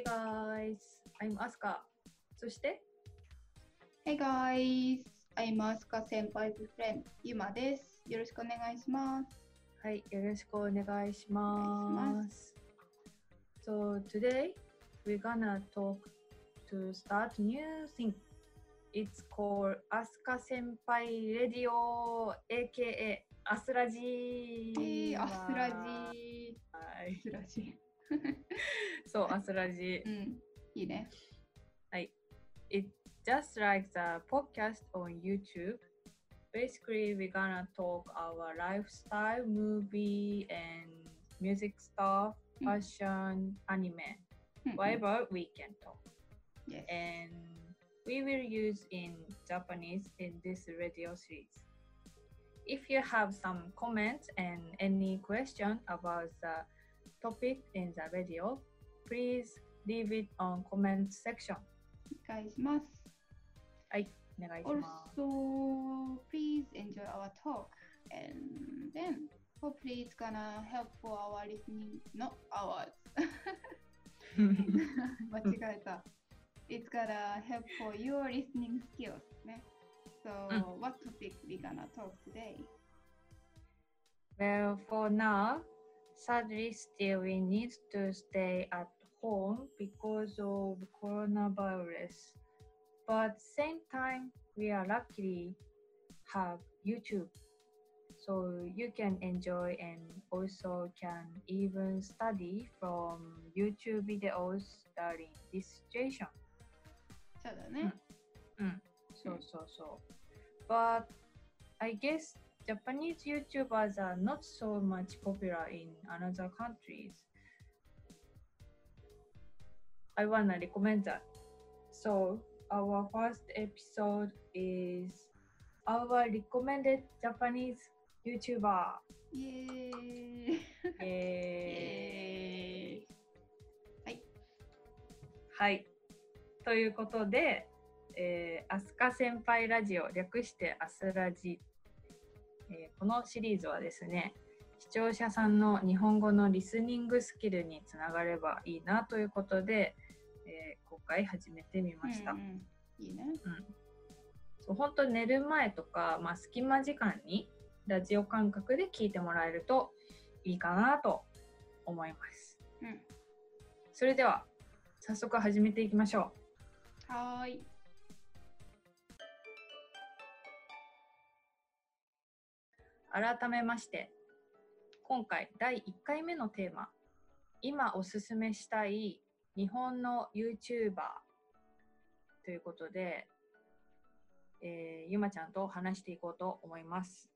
Hey guys, I'm Asuka. そして、Hey guys, I'm Asuka 先輩 friend ゆまです。よろしくお願いします。はい、よろしくお願いします。So today we're gonna talk to start new thing. It's called Asuka 先輩 Radio aka アスラジえー、アスラジはいアスラジ そう、アスラジう。ん、いいね。はい。It's just like the podcast on YouTube. Basically, we're gonna talk our lifestyle, movie, and music stuff, うん fashion, anime, うん whatever we can talk. Yes. And we will use in Japanese in this radio series. If you have some comments and any question about the topic in the radio, please leave it on comment section. お願いします。お願いします。 Also, please enjoy our talk and then hopefully it's gonna help for our listening, not ours. 間違えた。It's gonna help for your listening skills ね。So, what topic we gonna talk today? well, for now, sadly, still we need to stay at home because of coronavirus. But same time, we are luckily have YouTube. So you can enjoy and also can even study from YouTube videos during this situation. そうだね。そうそうそう。But I guess Japanese YouTubers are not so much popular in another countries. I wanna recommend that. So our first episode is our recommended Japanese YouTuber. イエーイえーはい。はい。ということで、えー、アスカ先輩ラジオ、略してアスラジ、えーこのシリーズはですね、視聴者さんの日本語のリスニングスキルにつながればいいなということで、えー今回始めてみました。うんうんいいね。そう本当寝る前とか、まあ、隙間時間にラジオ感覚で聞いてもらえるといいかなと思います。うん。それでは早速始めていきましょう。はーい。改めまして今回第1回目のテーマ今おすすめしたい日本の YouTuber ということで、えーゆまちゃんと話していこうと思います。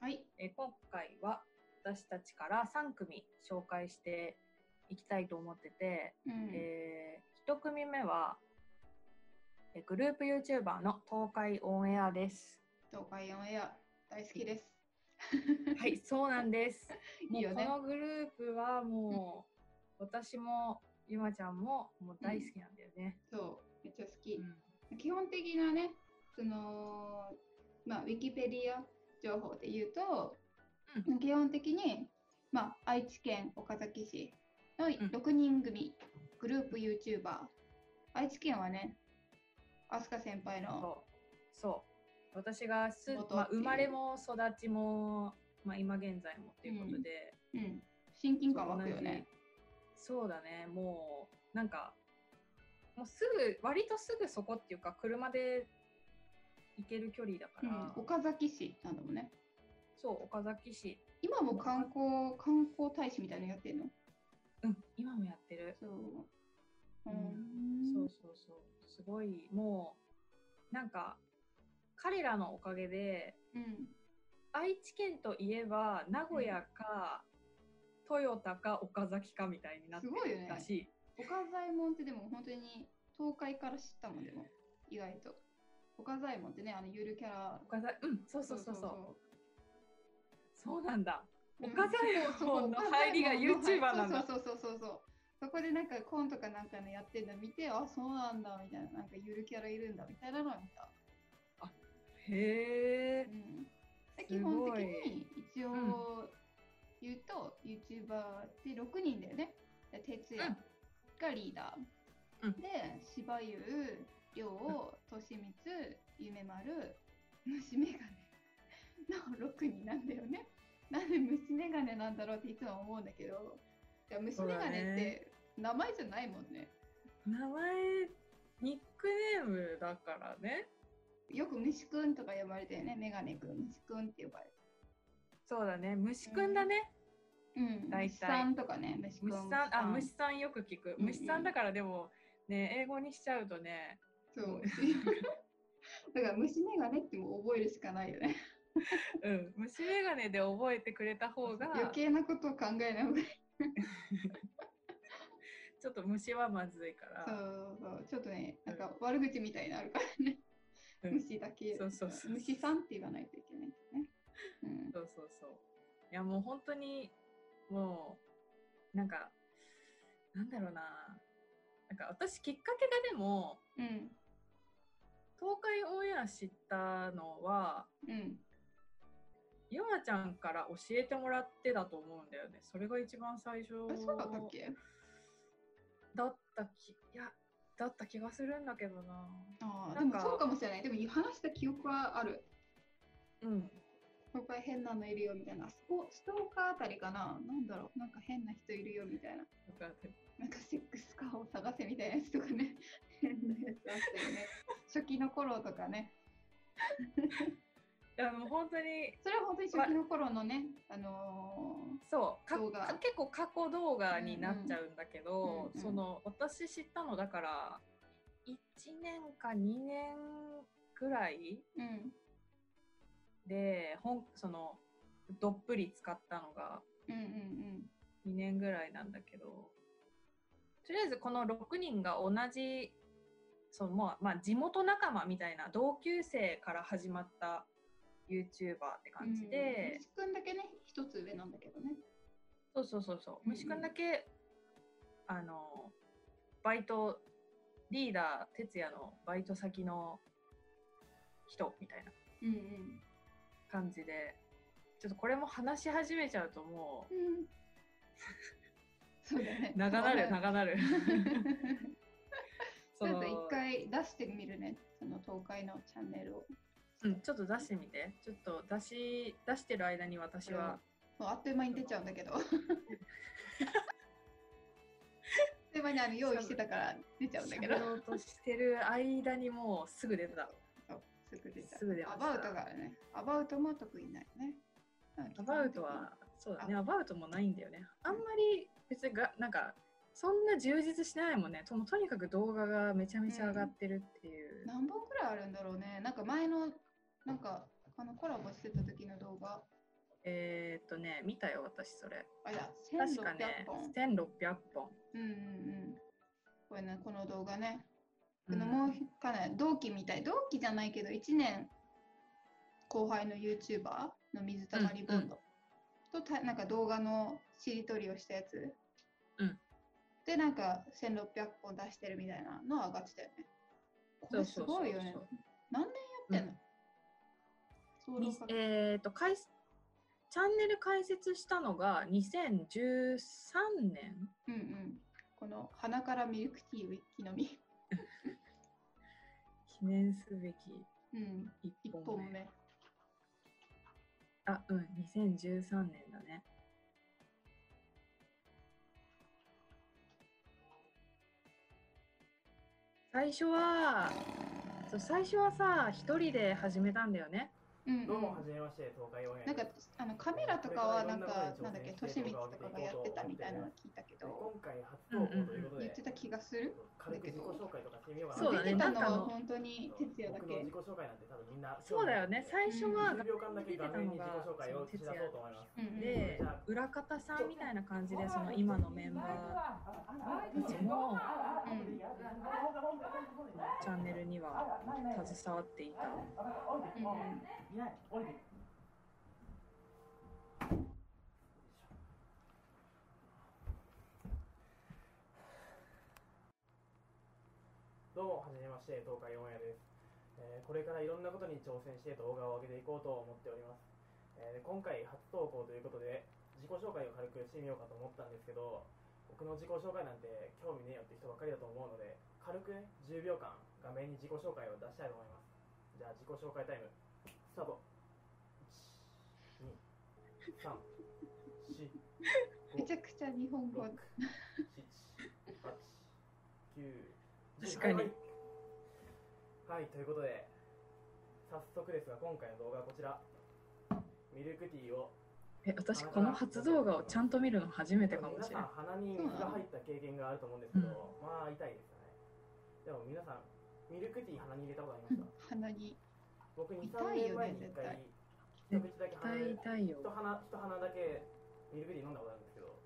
はい。えー今回は私たちから3組紹介していきたいと思ってて、うん。え1組目はえーグループ YouTuber の東海オンエアです。東海オンエア大好きです。はい、そうなんです。も いいうよねこのグループはもう、私もゆまちゃんももう大好きなんだよね。そう、めっちゃ好き。うん基本的なね、その、まあ、ウィキペディア情報で言うと、基本的に、まあ、愛知県岡崎市の6人組、グループ YouTuber。愛知県はね、飛鳥先輩の、そうそう私がす、元まあ、生まれも育ちも、まあ、今現在もっていうことで、うん、親近感湧くよね。そうだね。もうなんかもうすぐ割とすぐそこっていうか車で行ける距離だかうん。ら、岡崎市なんだもんね。そう岡崎市。今も観光観光大使みたいなのやってんの？うん今もやってる。そう。ううんん。そうそうそう。すごいもうなんか彼らのおかげでうん。愛知県といえば名古屋か、豊田か岡崎かみたいになってすごいよねるらしい。岡左衛門ってでも本当に東海から知ったもんでも意外と。岡左衛門ってね、あのゆるキャラ。岡崎うんそうそうそうそうそそうなんだ。う 岡左衛門の入りが YouTuber なんだ。そうそうそうそうそう。そこでなんかコントかなんかのやってるの見て、あ、そうなんだみたいな、なんかゆるキャラいるんだみたいなのを見た。へえ。うん、基本的に一応言うと、YouTuber って6人だよね。で哲也、がリーダー。うんで、芝優、亮、利光、夢丸、虫眼鏡 の6人なんだよね。なんで虫眼鏡なんだろうっていつも思うんだけど、虫眼鏡って名前じゃないもんね。名前、ニックネームだからね。よく虫くんとか呼ばれてるね。メガネくん、虫くんって呼ばれてそうだね。虫くんだね。うん、大体虫さんとかね、虫くん。虫さん、あ、虫さんよく聞く。虫さんだからでも、ね、英語にしちゃうとね、そう。だから虫眼鏡ってもう覚えるしかないよね。うん、虫眼鏡で覚えてくれた方が、余計なことを考えない方がいい。ちょっと虫はまずいから。そうそう、ちょっとね、なんか悪口みたいになるからね。うん虫だけ。そうそうそう虫さんって言わないといけないんですね。うん。そうそうそう。いやもう本当にもうなんかなんだろうな。なんか私きっかけがでもうん。東海オンエア知ったのはうん。ゆまちゃんから教えてもらってだと思うんだよね。それが一番最初あ、そうだったっけ？だったきいやだった気がするんだけどな。あでもそうかもしれない。でも話した記憶はある。うん。いっぱい変なのいるよみたいな。あそこ、ストーカーあたりかななんだろう。なんか変な人いるよみたいな。なんかセックスカーを探せみたいなやつとかね。変なやつあったよね。初期の頃とかね。いやもう本当に。それは本当に初期の頃のね、あのそう。か結構過去動画になっちゃうんだけど、うんうんその私知ったのだから1年か2年ぐらいーうん、で本そのどっぷり使ったのがうんうん2年ぐらいなんだけどとりあえずこの6人が同じその、まあ、まあ地元仲間みたいな同級生から始まった YouTuber ってうん。感じで、虫くんだけね、一つ上なんだけどね。そうそうそうそう。うんうん虫くんだけ、あの、バイト、リーダー、哲也のバイト先の人みたいなうんうん。感じで、ちょっとこれも話し始めちゃうともうん、そうだね。う、長なる、長なる。ちょっと一回出してみるね、その東海のチャンネルを。うん、ちょっと出してみて。ちょっと出し、出してる間に私は、もうあっという間に出ちゃうんだけど。あっという間にあの用意してたから出ちゃうんだけど。喋ろうとしてる間にもうすぐ出てた。そうすぐ出ちゃう。すぐ出たアバウトがね。アバウトも得意ないよね。アバウトは、そうだね、アバウトもないんだよね。あんまり別にが、なんか、そんな充実してないもんね。ともとにかく動画がめちゃめちゃ上がってるっていう。何本くらいあるんだろうね。なんか前の、なんか、あのコラボしてた時の動画。えーっとね、見たよ、私それ。あ、いや、確かね1600本。、1600本。うんうんうん。これね、この動画ね。うんこのもうかなり同期みたい。同期じゃないけど、1年後輩の YouTuber の水溜りボンド、とたなんか動画のしりとりをしたやつ。うんで、なんか1600本出してるみたいなの上がってたよね。これすごいよね。何年やってんの、えーっと、チャンネル開設したのが2013年うんうん。この鼻からミルクティーを一気飲み。記念すべきうん。1 1本目。本目。あ、うん、2013年だね。最初は、そう最初はさ、一人で始めたんだよね。うん、うん。どうも、はじめまして、東海オンエアなんか。あのカメラとかはなんかなんだっけ、としみつとかがやってたみたいなの聞いたけど、今回初投稿ということで、言ってた気がする？軽く自己紹介とかしてみようかな。そうだね出てたのは本当に哲也だけ僕の自。己紹介なんて多分みんな。そうだよね、最初は10秒間だけ画面に自己紹介を出てたのが打ち出そうと思います。うんうんで、裏方さんみたいな感じで、その今のメンバーたちもうんチャンネルには携わっていた。うんどうも、はじめまして、東海オンエアです、えーこれからいろんなことに挑戦して動画を上げていこうと思っております。えー今回初投稿ということで、自己紹介を軽くしてみようかと思ったんですけど、僕の自己紹介なんて興味ねえよって人ばっかりだと思うので軽くね10秒間画面に自己紹介を出したいと思います。じゃあ自己紹介タイム。スタート1 2 3 4めちゃくちゃ日本語。6 7 8 9 10確かに。はい、はい、ということで早速ですが今回の動画はこちら。ミルクティーを。え私この初動画をちゃんと見るの初めてかもしれない皆さん鼻に水が入った経験があると思うんですけど、まあ痛いですよね。でも皆さんミルクティー鼻に入れたことありますか？鼻に僕2、痛3いよね年前に1回絶一口だけ鼻痛いよ。一鼻一鼻だけミルクティー飲んだことあるんですけど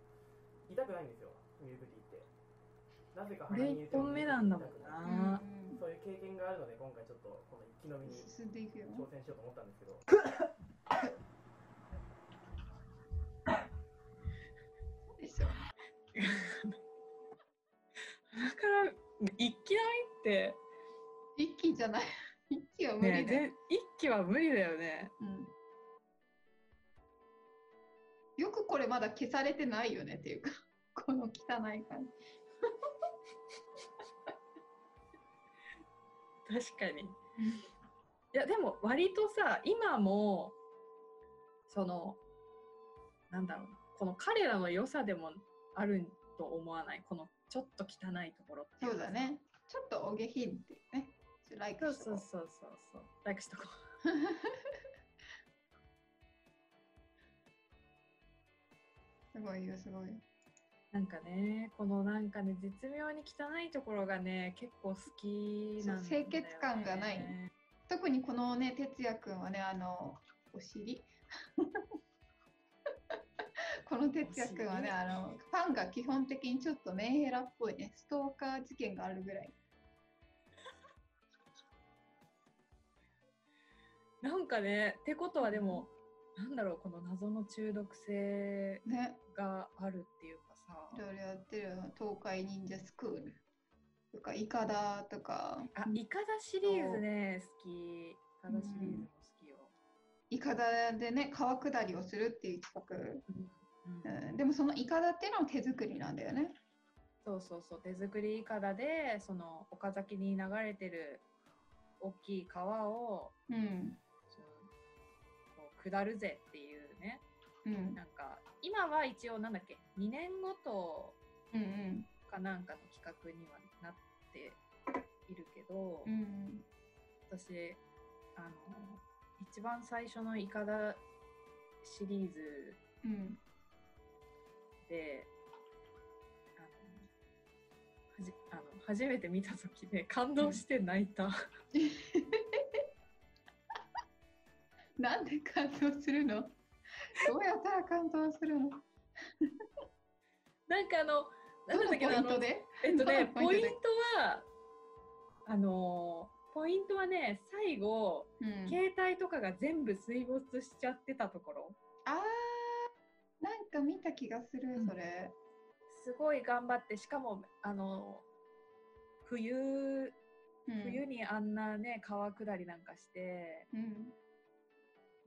痛くないんですよミルクティーって。なぜかこれ1本目なんだもん痛くなうんそういう経験があるので今回ちょっとこの一気飲みに進んでいくよ。挑戦しようと思ったんですけど。でしょだから一気飲みって。一気じゃない一気は無理ねだよ、ぜ一気は無理だよね。うん。よくこれまだ消されてないよねっていうか この汚い感じ。確かに。いやでも割とさ今もそのなんだろうこの彼らの良さでもあると思わない？このちょっと汚いところってそうだね。ちょっとお下品っていうねちょっとライクそう。そうそうそうそう。ライクしとこ すごいよすごい。ようなんかねこのなんかね絶妙に汚いところがね結構好きなんだよ、ね、清潔感がない。特にこのね哲也くんはねあのお尻。この哲也くんはねあのファンが基本的にちょっとメンヘラっぽいねストーカー事件があるぐらいなんかねってことはでもなんだろうこの謎の中毒性ね。があるっていうかさ。いろいろやってる東海忍者スクール。とかイカダとか。あイカダシリーズね好き。イカダシリーズも好きよ、イカダでね川下りをするっていう企うん。画、うん、でもそのイカダっていうのは手作りなんだよね。そうそうそう手作りイカダでその岡崎に流れてる大きい川をうん下るぜっていうね。うん。なんか今は一応なんだっけ2年ごとうんうん。かなんかの企画にはなっているけど、うん。私あの一番最初のイカダシリーズうん。であのはじあの初めて見た時で感動して泣いた、なんで感動するの？どうやったら感動するの？なんかあのなんだっけポなあのイントで？えっとねポイントはあのポイントはね最後、うん。携帯とかが全部水没しちゃってたところ。あーなんか見た気がするそれ、すごい頑張ってしかもあの冬うん。冬にあんなね川下りなんかしてうん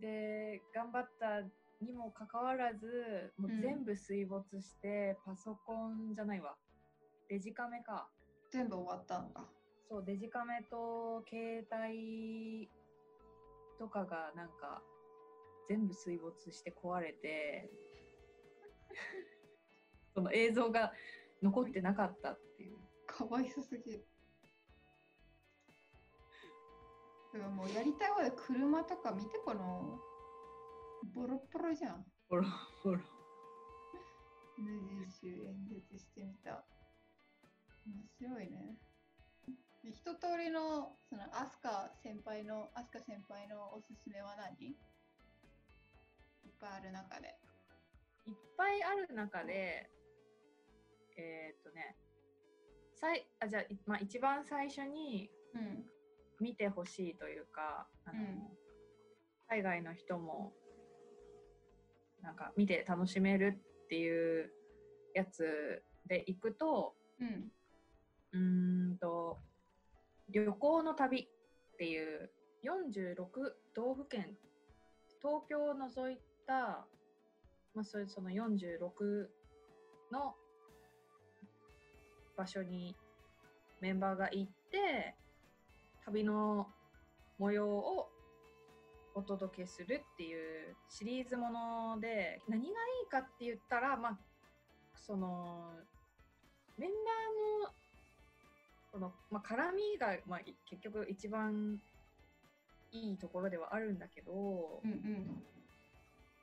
で頑張ったにもかかわらずもううん全部水没して、パソコンじゃないわ。デジカメか。全部終わったんだ。そうデジカメと携帯とかがなんか全部水没して壊れて その映像が残ってなかったっていう。かわいそすぎるでももうやりたいわよ車とか見てこのボロッボロじゃん。ほらほら無印演説してみた。面白いね。で一通りのそのアスカ先輩のアスカ先輩のおすすめは何？いっぱいある中で。いっぱいある中でえーっとねさいあじゃあ、いまあ、一番最初にうん見てほしいというかあの、うん。海外の人もなんか見て楽しめるっていうやつで行くとうん。うーんと旅行の旅っていう46道府県東京を除いた、まあ、それその46の場所にメンバーが行って旅の模様をお届けするっていうシリーズもので何がいいかって言ったらまあそのメンバーのこの、まあ、絡みが、まあ、結局一番いいところではあるんだけど、うんうん。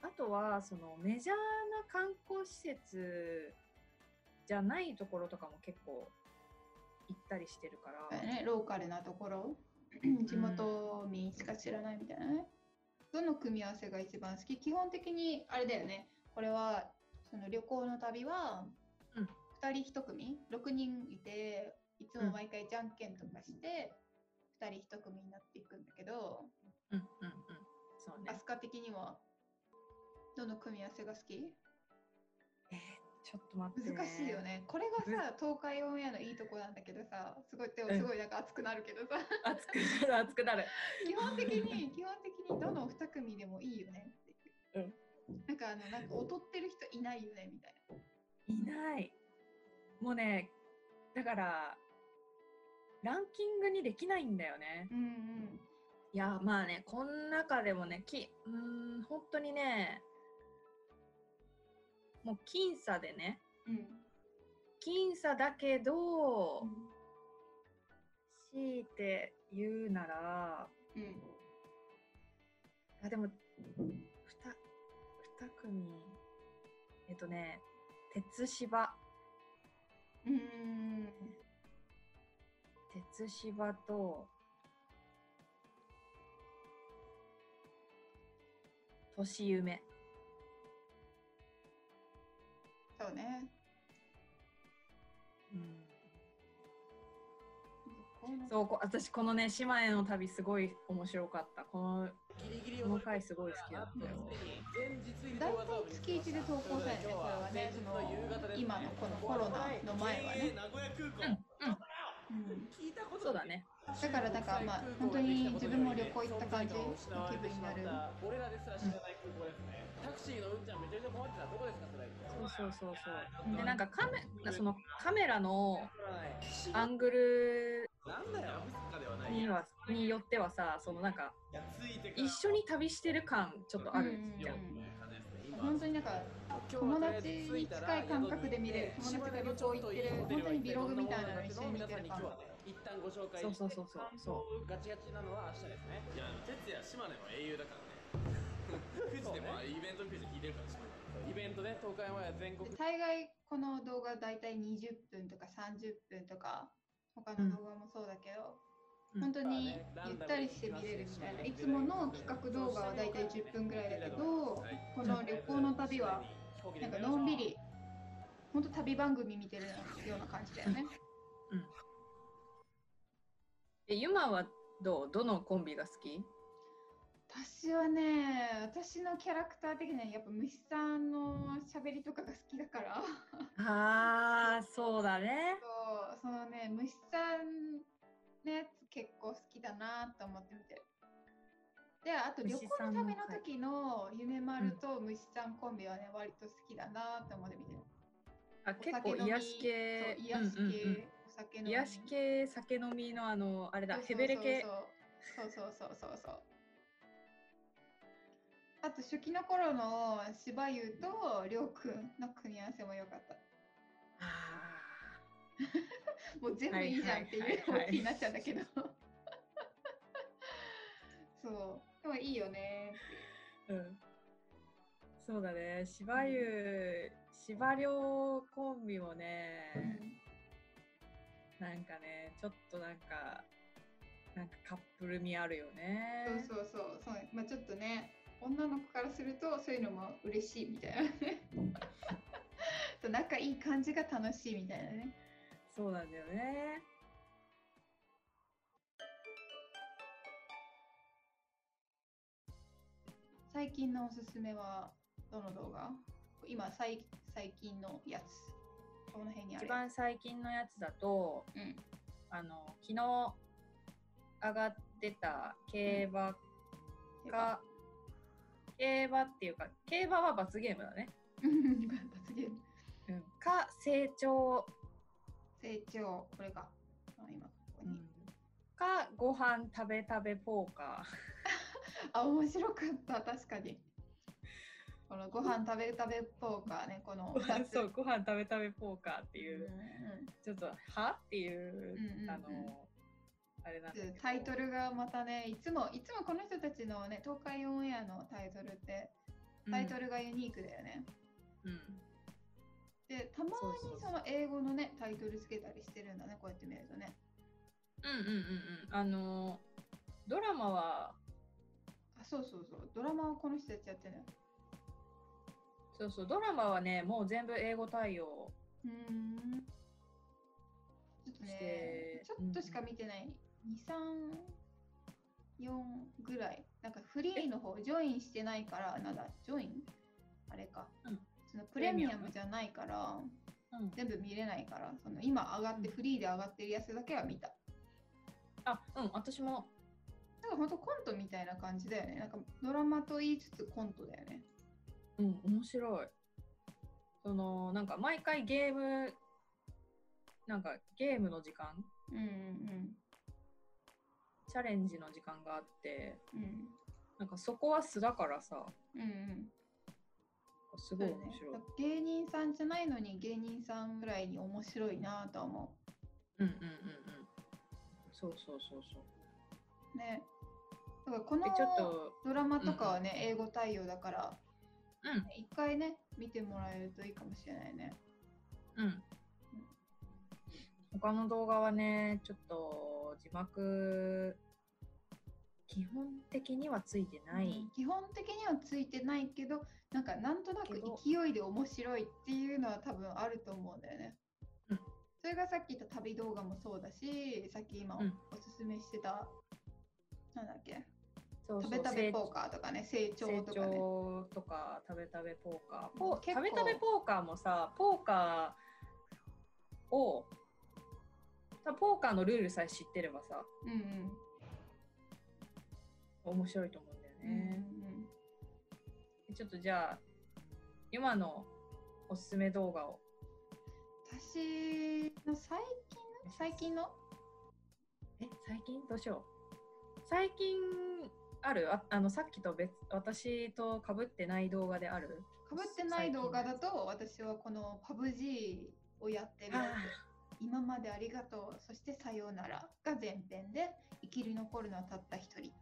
あとはそのメジャーな観光施設じゃないところとかも結構行ったりしてるから、ね、ローカルなところ。地元民しか知らないみたいなね、どの組み合わせが一番好き？基本的にあれだよね。これはその旅行の旅はうん。2人1組。6人いていつも毎回じゃんけんとかして2人1組になっていくんだけどうんうんうん。そうね。アスカ的にはどの組み合わせが好き？えーちょっと待って、難しいよね。これがさ東海オンエアのいいとこなんだけどさすごいすごいなんか熱くなるけどさ。熱くなる熱くなる。基本的に基本的にどの2組でもいいよねっていう、なんかあのなんか劣ってる人いないよねみたいいない。もうねだからランキングにできないんだよね。なうん。いやまあねこの中でもねきうーん本当にねもう僅差でね。うん。うん僅差だけど、強いて言うならうん。あでも二組えっとね鉄芝。うんうん。鉄芝と年夢そうね。うん。そうこ私このね島への旅すごい面白かった。このこの回すごい好きだったよ。大体月一で投稿されるねこれはねその今のこのコロナの前はね、名古屋空うん港うん、聞いたことそうだねだからなんかまあ本当に自分も旅行行った感じの気分になる。俺らですら知らない空港ですねタクシーのうんちゃんめちゃめちゃ困ってたどこですかそれそうそうそうそう。うんでなんかカメそのカメラのアングルなんだよではないにはによってはさそのなんか一緒に旅してる感ちょっとある。じゃん、うん。本当になんか友達に近い感覚で見れる。友達が旅行行ってる本当にビログみたいなの一緒に見てる感一旦ご紹介そうそうそうそう。そうガチガチなのは明日ですね。いや哲也島根の英雄だからね。富士でもイベント富士聞いてるから島根イベントね東海オンエア全国大概この動画だいたい20分とか30分とか他の動画もそうだけど、うん。本当にゆったりして見れるみたいな。いつもの企画動画はだいたい10分ぐらいだけどこの旅行の旅はなんかのんびり本当旅番組見てるような感じだよねえユマはどう？どのコンビが好き？私はね私のキャラクター的にはやっぱ虫さんの喋りとかが好きだから。あーそうだね。そうそのね虫さんのやつ結構好きだなと思って見てる。であと旅行のための時の夢丸と虫さんコンビはね割と好きだなと思って見てる。あ結構癒し系。癒し系、うんうんうん。お酒飲み。癒し系酒飲みのあのあれだヘベレ系そうそうそうそうそう。あと初期の頃の芝優とりょうくんの組み合わせも良かった。あ もう全部いいじゃんっていう気になっちゃうんだけど。そう。でもいいよねう。ん。そうだね。芝生芝涼コンビもね、なんかねちょっとなんかなんかカップル味あるよね。そうそうそうそう、まあ、ちょっとね女の子からするとそういうのも嬉しいみたいなね。仲いい感じが楽しいみたいなね。そうなんだよね。最近のおすすめはどの動画？今最最近のやつこの辺にある。一番最近のやつだとうん。あの昨日上がってた競馬が、競馬。っていうか競馬は罰ゲームだね、うん。罰ゲーム。うん、か成長。成長、これが。あ今ここに。か、ご飯食べ食べポーカ あ、面白かった、確かに。このご飯食べ食べポーカーね、この2ー。つ。そう、ご飯食べ食べポーカーっていうう、んうんちょっと、はっていう、うんうんうんあの、あれなんタイトルがまたね、いつも、いつもこの人たちのね、東海オンエアのタイトルって、タイトルがユニークだよね。うん。で、たまそうそうそうにその英語のね、タイトルつけたりしてるんだね、こうやって見るとね。うんうんうんうん。あの、ドラマは、あ、そうそうそう。ドラマはこの人たちやってるのよ。そうそう、ドラマはね、もう全部英語対応。うーん。ちょっとしねて、ちょっとしか見てない。2、3、4ぐらい。なんかフリーの方、ジョインしてないから、なんだ、ジョイン？あれか。うんそのプレミアムじゃないから、うん。全部見れないから、その今上がって、うんフリーで上がってるやつだけは見た。あ、うん、私も、なんかほんとコントみたいな感じだよね。なんかドラマと言いつつコントだよね。うん、面白い。その、なんか毎回ゲーム、なんかゲームの時間、うんうんチャレンジの時間があって、うん。うんなんかそこは素だからさ、うんうん。すごい面白い。だから芸人さんじゃないのに芸人さんぐらいに面白いなと思うんうんうんうん。そうそうそうそう。う。ね。だからこので、ちょっと、ドラマとかはね、英語対応だから、うん、一回ね、見てもらえるといいかもしれないね。うん。他の動画はね、ちょっと字幕、基本的にはついてない。うん基本的にはついてないけど、なんかなんとなく勢いで面白いっていうのは多分あると思うんだよね。うんそれがさっき言った旅動画もそうだし、さっき今お,、うんすすめしてた、なんだっけ、そうそう食べ食べ成ポーカーとかね、成長成とかね。長とか食べ食べポーカー食べ食べポーカーもさポーカーをポーカーのルールさえ知ってればさうんうん。面白いと思うんだようんうんちょっとじゃあ今のおすすめ動画を。私の最近の？最近？のえ最近？どうしよう。最近ある？ああのさっきと別私と被ってない動画である？かぶってない動画だと私はこの PUBG をやってる。やあつ今までありがとう。そしてさようならが前編で生きり残るのはたった一人。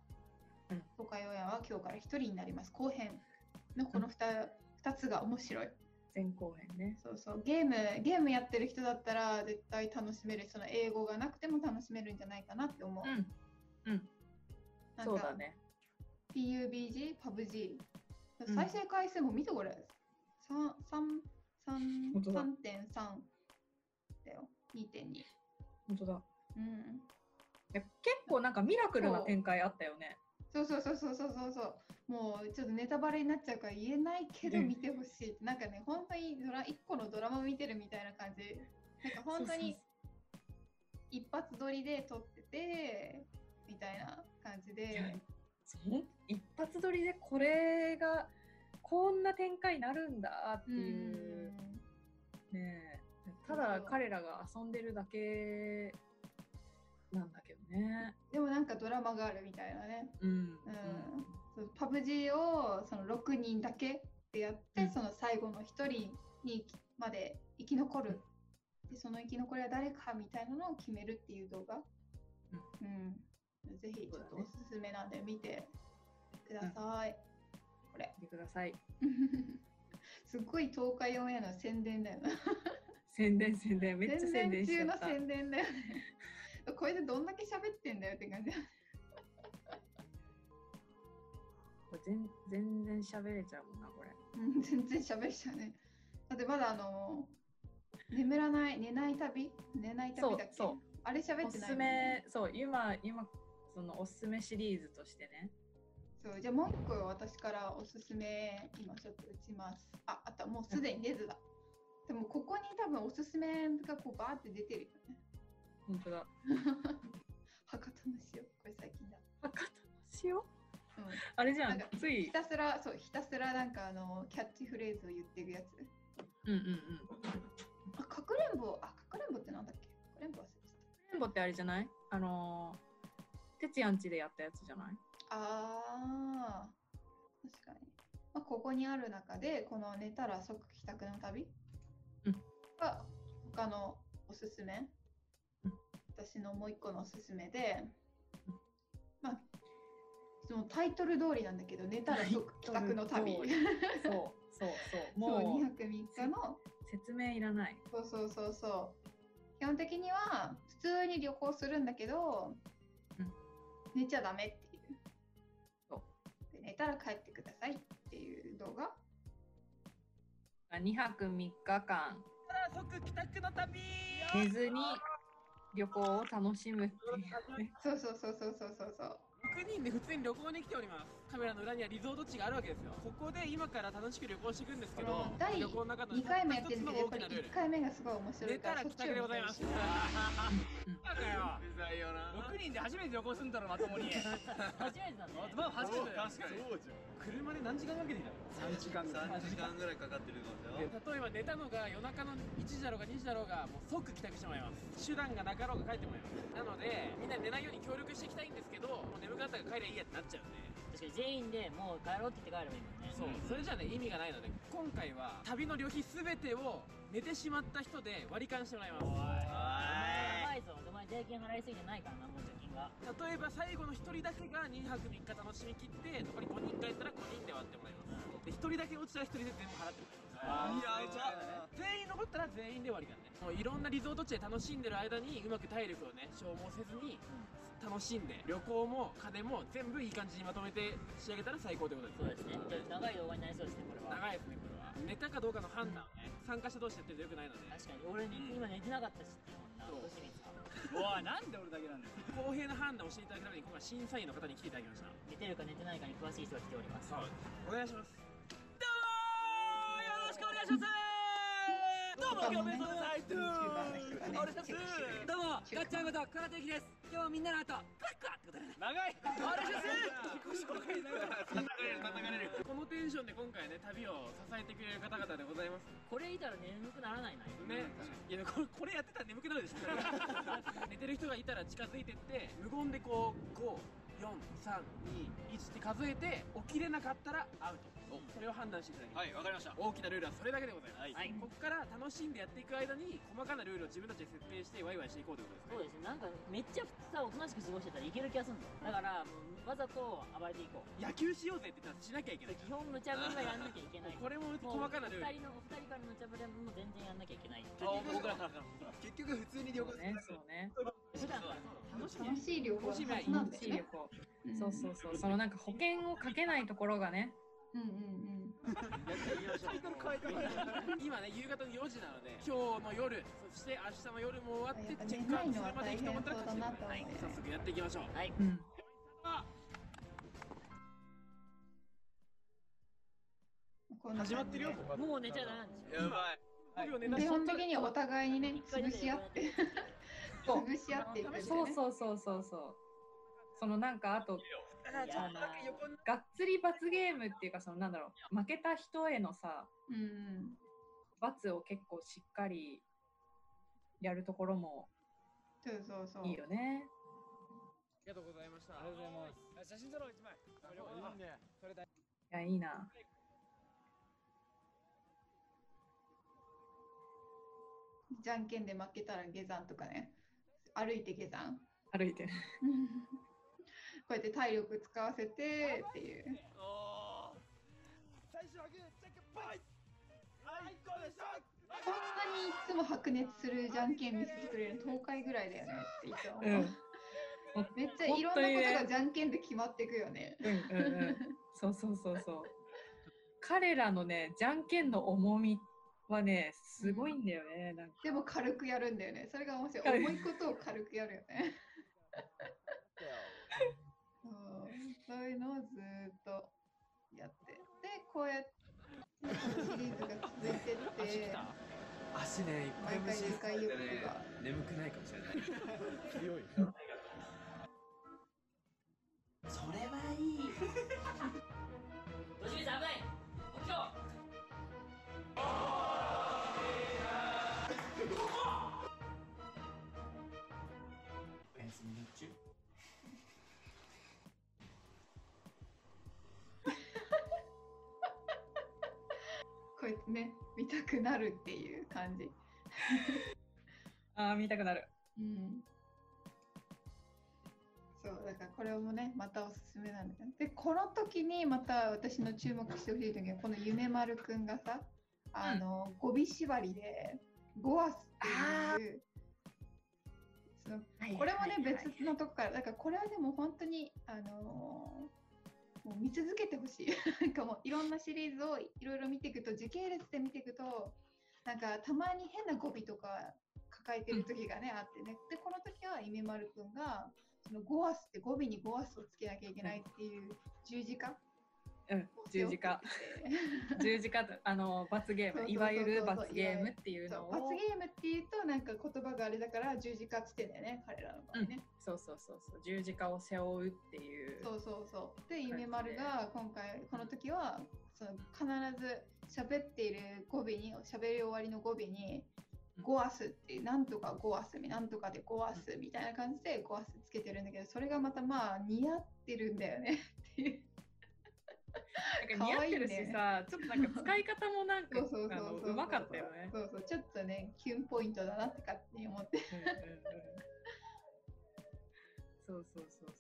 うん。東海オンエアは今日から一人になります。後編のこの 2, 二つが面白い。前後編ね。そうそう。ゲームゲームやってる人だったら絶対楽しめる。その英語がなくても楽しめるんじゃないかなって思う、うん。うん。そうだね PUBG、PUBG。うん再生回数も見てこれ。3、3、本当だ3、3.3だよ。2.2。本当だうん。結構なんかミラクルな展開あったよねそうそうそうそうそうそうそう。もうちょっとネタバレになっちゃうから言えないけどうん見てほしい。なんかね、本当にドラ1個のドラマ見てるみたいな感じ。なんか本当に一発撮りで撮ってて、みたいな感じで。そう一発撮りでこれがこんな展開になるんだっていう、ねえただ彼らが遊んでるだけなんだけどねでもなんかドラマがあるみたいなね。うん、うんそうパブ G をその6人だけでやって、うんその最後の1人にまで生き残る。で、その生き残りは誰かみたいなのを決めるっていう動画。うん。ぜひちょっとおすすめなんで見てください。これ。見てください すっごい東海オンエアの宣伝だよな。宣伝宣伝めっちゃ宣伝しち中のゃった宣伝だよね。これでどんだけ喋ってんだよって感じ。全全然喋れちゃうもんなこれうん全然喋れちゃうね。だってまだあの、眠らない、寝ない旅？寝ない旅だっけ？そうそうあれ喋おすすってないもんね、めそう今今そのおすすめシリーズとしてねそう、じゃあもう一個私からおすすめ、今ちょっと打ちます。あ、あった、もうすでに出ずだ。でもここに多分おすすめがこうバーって出てるよね。本当だ。博多の塩、これ最近だ。博多の塩？うん。あれじゃん。つい。ひたすら、そう、ひたすらなんかあの、キャッチフレーズを言ってるやつ。うんうんうん。あ、かくれんぼ、あ、かくれんぼってなんだっけ？んぼってあれじゃない？あのー、哲也んちでやったやつじゃない？ああ、確かに。まあ、ここにある中で、この寝たら即帰宅の旅？うんが他のおすすめ、うん私のもう一個のおすすめでうん、まあ、そのタイトル通りなんだけど、寝たら即帰宅の旅。タイトル通そうそうそう。そう、も2泊3日の、う説明いらない。そうそうそうそう。基本的には普通に旅行するんだけど、うん寝ちゃダメってたら帰ってくださいっていう動画？2泊3日間即帰宅の旅寝ずに旅行を楽しむっていうね。そうそうそうそうそうそうそう。6人で普通に旅行に来ておりますカメラの裏にはリゾート地があるわけですよ。ここで今から楽しく旅行していくんですけど第旅行の中の2回目やってるんだけど、やっぱり一つの大きなルール。1回目がすごい面白寝いから、たら帰宅でござい。ます うざいよな。6人で初めて旅行するんだろまともに。初めてだね。まあ初めてだよ。確かに。車で何時間かけてきたの？3時間ぐらい3時間ぐらいかかってるので。で例えば寝たのが夜中の1時だろうが2時だろうがもう即帰宅してもらいます。手段がなかろうが帰ってもらいます。なのでみんな寝ないように協力していきたいんですけどもう眠かったから帰りゃいいやってなっちゃうんで確かに全員でもう帰ろうって言って帰ればいいもんね。そう、それじゃね意味がないので今回は旅の旅費すべてを寝てしまった人で割り勘してもらいます。やばいぞ。お前税金払いすぎてないからな、もう貯金が。例えば最後の1人だけが2泊3日楽しみきって残り5人帰ったら5人で割ってもらいます。で1人だけ落ちたら1人で全部払ってもらいます。いや全員残ったら全員で割り勘ね。もういろんなリゾート地で楽しんでる間にうまく体力をね消耗せずに楽しんで旅行も金も全部いい感じにまとめて仕上げたら最高ということですそうですね。ちょっと長い動画になりそうですね、これは。長いですねこれは。寝たかどうかの判断をね。参加者同士でやってるとよくないので。確かに、俺に今寝てなかったしっていうもんな。そう。おいなんで俺だけなんだよ。公平な判断をしていただくために今回審査員の方に来ていただきました。寝てるか寝てないかに詳しい人が来ております。お願いします。どうもよろしくお願いしますどうも今日めでとうございます俺ですどうもガッチャンこと倉手です今日はみんなの後クワックワってことで長いお願いします自己紹介長いこのテンションで今回ね旅を支えてくれる方々でございますこれいたら眠くならないな。ねいやこれこれやってたら眠くなるでしょ寝てる人がいたら近づいてって無言でこう54321って数えて起きれなかったらアウトそれを判断していただきますはいわかりました大きなルールはそれだけでございます、はいはいここから楽しんでやっていく間に細かなルールを自分たちで設定してワイワイしていこうということですねそうですね。なんかめっちゃさ、おとなしく過ごしてたらいける気がするんだよ。だから、もうわざと暴れていこう。野球しようぜって言ったらしなきゃいけない基本無茶ぶりはやんなきゃいけない。これも細かなルールお二人のお二人からの無茶ぶりはもう全然やんなきゃいけない。僕らから結局普通に旅行そうね、そうね。普段からそう楽しみ楽しい旅行のはずなんですね楽しい旅。行。そうそうそう。そのなんか保険をかけないところがね。うんうんうん。今ね夕方の4時なので今日の夜そして明日の夜も終わってチェックアウトするまで行くと思ったら大変そうだなと思うはい早速やっていきましょう。はい。うん。始まってるよ。もう寝ちゃダメなんですよ。やばい。5秒寝出し基本的にお互いにね、潰し合って、そ う潰し合っていくね。そうそうそうそうそう。そのなんかあと、がっつり罰ゲームっていうか、そのなんだろう、負けた人へのさ、うんうん。罰を結構しっかりやるところもそうそうそう。いいよね。ありがとうございましたありがとうございます写真撮ろう一枚いいねそれだいや、いいな。じゃんけんで負けたら下山とかね。歩いて下山。歩いて うやって体力使わせてっていう。こんなにいつも白熱するじゃんけん見せてくれるの東海ぐらいだよねっていつも思う。うん。めっちゃいろんなことがじゃんけんで決まっていくよね。うんうんうん。そうそうそうそう。彼らのね、じゃんけんの重みはね、すごいんだよね。でも軽くやるんだよね。それが面白い重いことを軽くやるよね。そういうのをずーっとやって。で、こうやって、このシリーズが続いてって、足ねいっぱい毎回虫2回予告が。眠くないかもしれない 強い それはいい。ね見たくなるっていう感じ。ああ、見たくなる。うん。そうだからこれもねまたおすすめなんだ。でこの時にまた私の注目してほしい時はこの夢丸くんがさあの、語尾縛りでゴアスっていうそのこれもね、別のとこから、だからこれはでも本当に、あのーもう見続けてほしい。なんかもういろんなシリーズをいろいろ見ていくと、時系列で見ていくと、なんかたまに変な語尾とか抱えてる時がね、あってね。で、この時はイメマルくんが、そのゴアスって語尾にゴアスをつけなきゃいけないっていう十字架うん、十字架。十字架と、あの、罰ゲーム、いわゆる罰ゲームっていうのを。罰ゲームっていうとなんか言葉があれだから十字架っつってんだよね彼らの場合ね、そうそうそうそう、十字架を背負うっていう。そうそうそう。で夢丸が今回この時はその必ず喋っている語尾に喋り終わりの語尾にうん。ゴアスってなんとかゴアスなんとかでゴアスみたいな感じでゴアスつけてるんだけどそれがまたまあ似合ってるんだよね。っていう なんか似合ってるしさ、ちょっとなんか使い方もなんか、そうまかったよね。そうそうちょっとねキュンポイントだなって勝手に思ってそうそうそう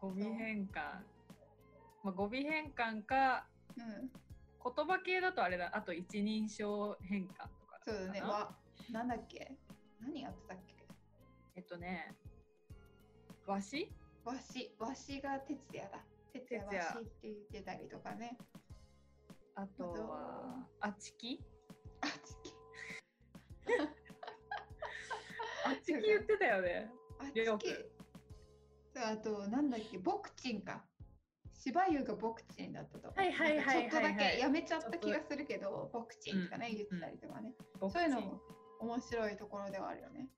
そう。語尾変換。まあ、語尾変換か、うん言葉系だとあれだ、あと一人称変換とかそうだね。わなんだっけ？何やってたっけ？えっとね、わしわし、わしが哲也だ。哲也哲也わしって言ってたりとかね。あとは、あちき？あちき。あちき言ってたよね。あちき。あと、なんだっけ、ボクチンか。芝生がボクチンだったと。はいはいはいちょっとだけやめちゃった気がするけど、ボクチンとかね、言ってたりとかね。そういうのも面白いところではあるよね。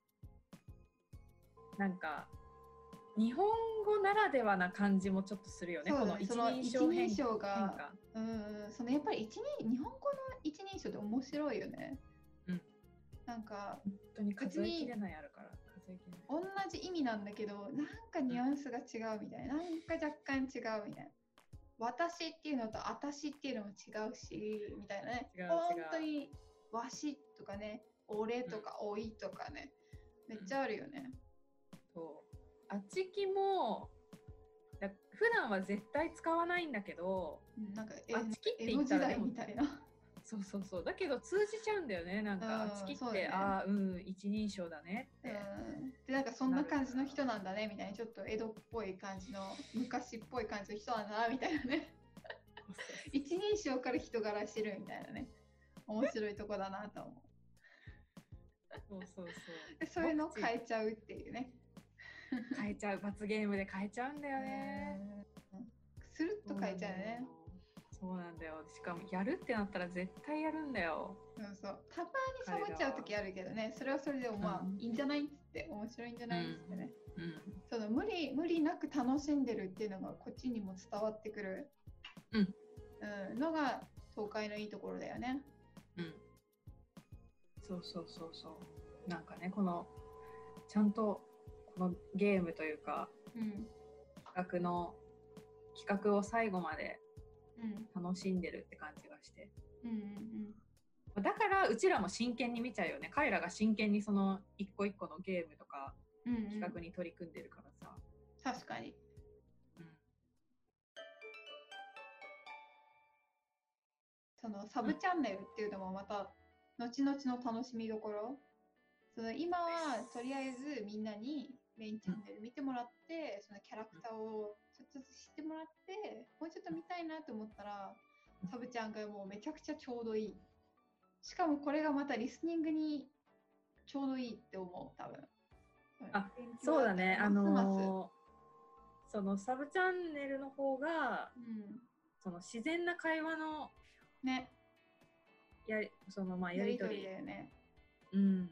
なんか、日本語ならではな感じもちょっとするよね。ねその人称変一人称が変うん、そのやっぱり一人日本語の一人称って面白いよね。うん。なんか、本当に数えきれないあるから。数えきれない。同じ意味なんだけどなんかニュアンスが違うみたいななんか若干違うみたいな私っていうのと私っていうのも違うしみたいなね違う違う本当にわしとかね俺とかおいとかね、めっちゃあるよね、そう。あちきも、だ普段は絶対使わないんだけど、うんなんかえあちきって言ったらでも代みたいな。そうそうそう。だけど通じちゃうんだよね。なんうんか、あちきって、ああ、うん、一人称だねって。うん。でなんかそんな感じの人なんだね。みたいな。ちょっと江戸っぽい感じの昔っぽい感じの人なんだなみたいなね。一人称から人柄してるみたいなね。面白いとこだなと思う。そうそうそう。でそういうのを変えちゃうっていうね。変えちゃう。罰ゲームで変えちゃうんだよね。うんスルッと変えちゃうよね。そうなんだよ。しかも、やるってなったら絶対やるんだよ。そうそう。たまにサボっちゃう時あるけどね、それはそれでもまあ、うんいいんじゃないっつって、面白いんじゃないっつってね。うん。その無理、無理なく楽しんでるっていうのがこっちにも伝わってくる、うんうんのが東海のいいところだよね。うん。そうそうそうそう。なんかね、この、ちゃんと、このゲームというか、うん。企画の、企画を最後までうん。楽しんでるって感じがして。うんうんだから、うちらも真剣に見ちゃうよね。彼らが真剣にその、一個一個のゲームとか、うん。うん、うん。企画に取り組んでるからさ。確かに。うん。そのサブチャンネルっていうのもまた後々の楽しみどころ。その今はとりあえずみんなにメインチャンネル見てもらって、そのキャラクターをちょっとずつ知ってもらって、もうちょっと見たいなと思ったら、サブちゃんがもうめちゃくちゃちょうどいい。しかもこれがまたリスニングにちょうどいいって思う、多分。あそうだね。あのーそのサブチャンネルの方が、うん。その自然な会話のね、やり、そのまあややりとりりとり。だよね。うん。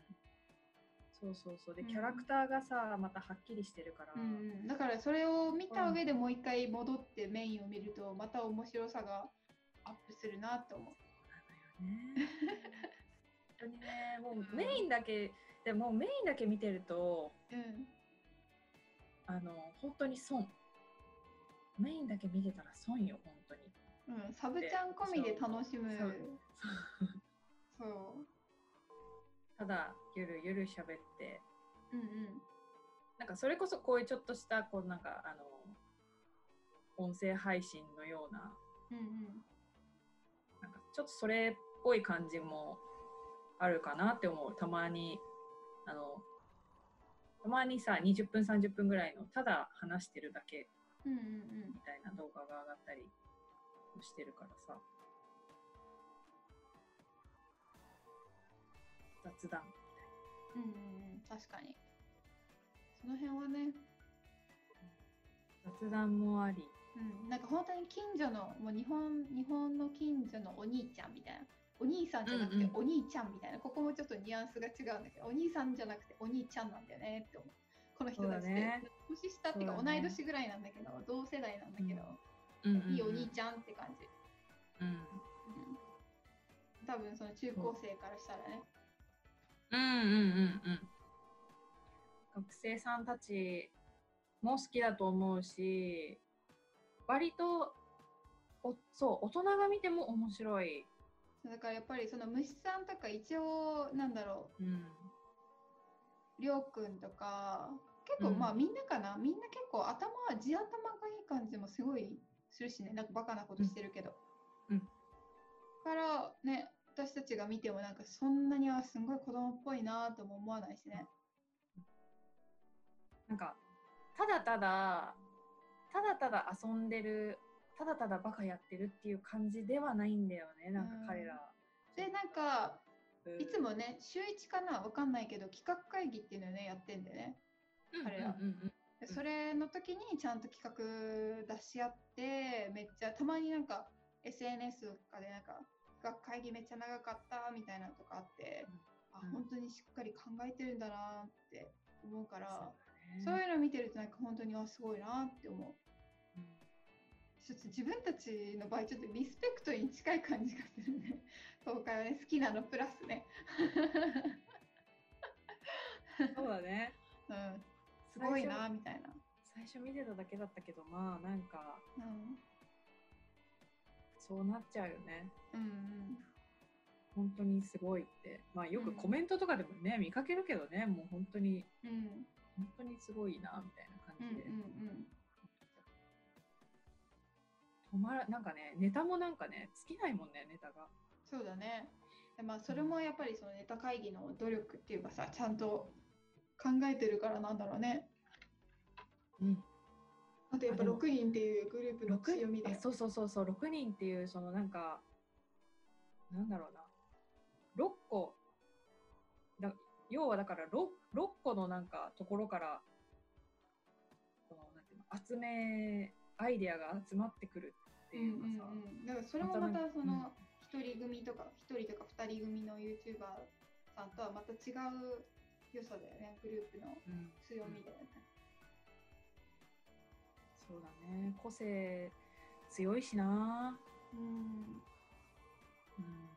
そうそうそう。で、うんキャラクターがさ、またはっきりしてるから。うんうん、だからそれを見た上でもう一回戻ってメインを見るとまた面白さがアップするなと思う。なのよね。本当にね、もうメインだけ、でもメインだけ見てると、うん、あの、本当に損。メインだけ見てたら損よ、本当に。うん、サブちゃん込みで楽しむそうそう。ただゆるゆる喋ってうんうん。なんかそれこそこういうちょっとしたこうなんかあの音声配信のようなうんうん。なんかちょっとそれっぽい感じもあるかなって思うたまにあのたまにさ20分30分ぐらいのただ話してるだけうんうんみたいな動画が上がったりしてるからさ雑談うん。うんうんうん。確かに。その辺はね、雑談もあり。うん、なんか本当に近所の、もう日本、日本の近所のお兄ちゃんみたいな。お兄さんじゃなくてうんうん。お兄ちゃんみたいな、ここもちょっとニュアンスが違うんだけど、お兄さんじゃなくてお兄ちゃんなんだよねって思う。この人たちって、ね。年下っていうか同い年ぐらいなんだけど、同世代なんだけど、うんうんうん。いいお兄ちゃんって感じ。うん。うん、多分その中高生からしたらね。うんうんうんうん。学生さんたちも好きだと思うし割とおそう大人が見ても面白い、だからやっぱりその虫さんとか一応なんだろう。ん、うりょうくんとか結構うん。まあみんなかな、みんな結構頭地頭がいい感じもすごいするしね。なんかバカなことしてるけど、うん。からね私たちが見てもなんかそんなにはすごい子供っぽいなとも思わないしね。なんかただただただただ遊んでるただただバカやってるっていう感じではないんだよねなんか彼ら、でなんかうん。いつもね週1かなわかんないけど企画会議っていうのをねやってんだよね彼ら。それの時にちゃんと企画出し合ってめっちゃたまになんか SNS とかでなんか企画会議めっちゃ長かったみたいなのとかあって、あうん。本当にしっかり考えてるんだなって思うからそうだね。そういうの見てるとなんか本当にあすごいなって思う。うん。ちょっと自分たちの場合ちょっとリスペクトに近い感じがするね。東海はね好きなのプラスね。そうだね。うん。すごいなみたいな。最初見てただけだったけどまあなんかうんそうなっちゃうよね。うんうん。本当にすごいって。まあよくうん。コメントとかでもね、見かけるけどねもう本当にうん。本当にすごいなみたいな感うんじで、うん。止まらなんかねネタもなんかね尽きないもんねネタが。そうだね。でまあそれもやっぱりそのネタ会議の努力っていうかさ、ちゃんと考えてるからなんだろうね。とやっぱあでも6人っていうグループの六強みで。あそうそうそうそう6人っていうそのなんかなんだろうな6個だ要はだから 6, 六個のなんかところからこのなんていうの集めアイデアが集まってくるってうんいううんかさ、うん。だからそれもまたその一人組とか一人とか二人組の YouTuber さんとはまた違う良さだよね。グループのうん強みだよね。そうだね。個性強いしな。うん。うん。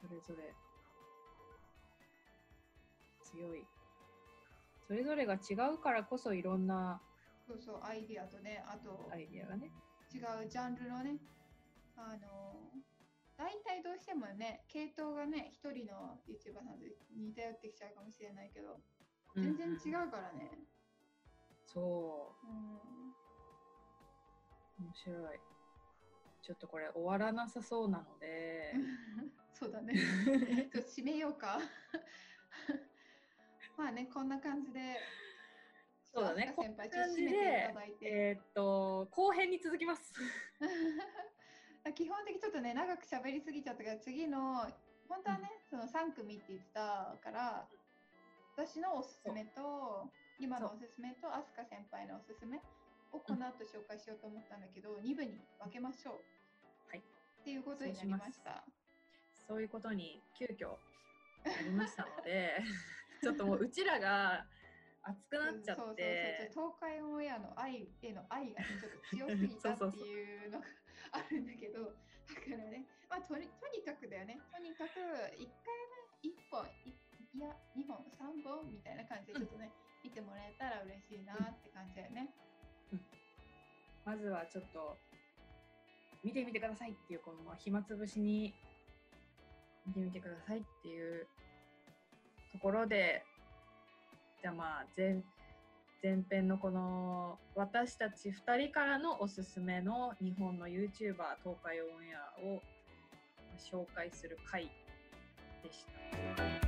それぞれ強い。それぞれが違うからこそいろんなそうそう、アイディアとね、あとアイディアがね。違うジャンルのね、あの大体どうしてもね、系統がね、一人の YouTuber さんと似通ってきちゃうかもしれないけど、全然違うん。うからね。そうん。う面白いちょっとこれ終わらなさそうなので そうだね。ちょっと締めようか。まあね、こんな感じで、そうだね先輩、ちょっと締めていでただいて。えーっと後編に続きます基本的にちょっとね、長く喋りすぎちゃったから、次の、本当はね、その3組って言ってたから、私のおすすめと、今のおすすめと、飛鳥先輩のおすすめをこの後紹介しようと思ったんだけど、2部に分けましょう。はい。っていうことになりました。そういうことに急遽なりましたので ちょっともううちらが熱くなっちゃそうそうってそう東海オンエアの愛への愛がねちょっと強すぎたっていうのが あるんだけどだからね、まあ、とにとにかくだよねとにかく1回目1本いいや2本3本みたいな感じでちょっとね、見てもらえたら嬉しいなって感じだよね。まずはちょっと見てみてくださいっていうこの暇つぶしに見てみてくださいっていうところで、じゃあまあ前前編のこの私たち2人からのおすすめの日本の YouTuber 東海オンエアを紹介する回でした。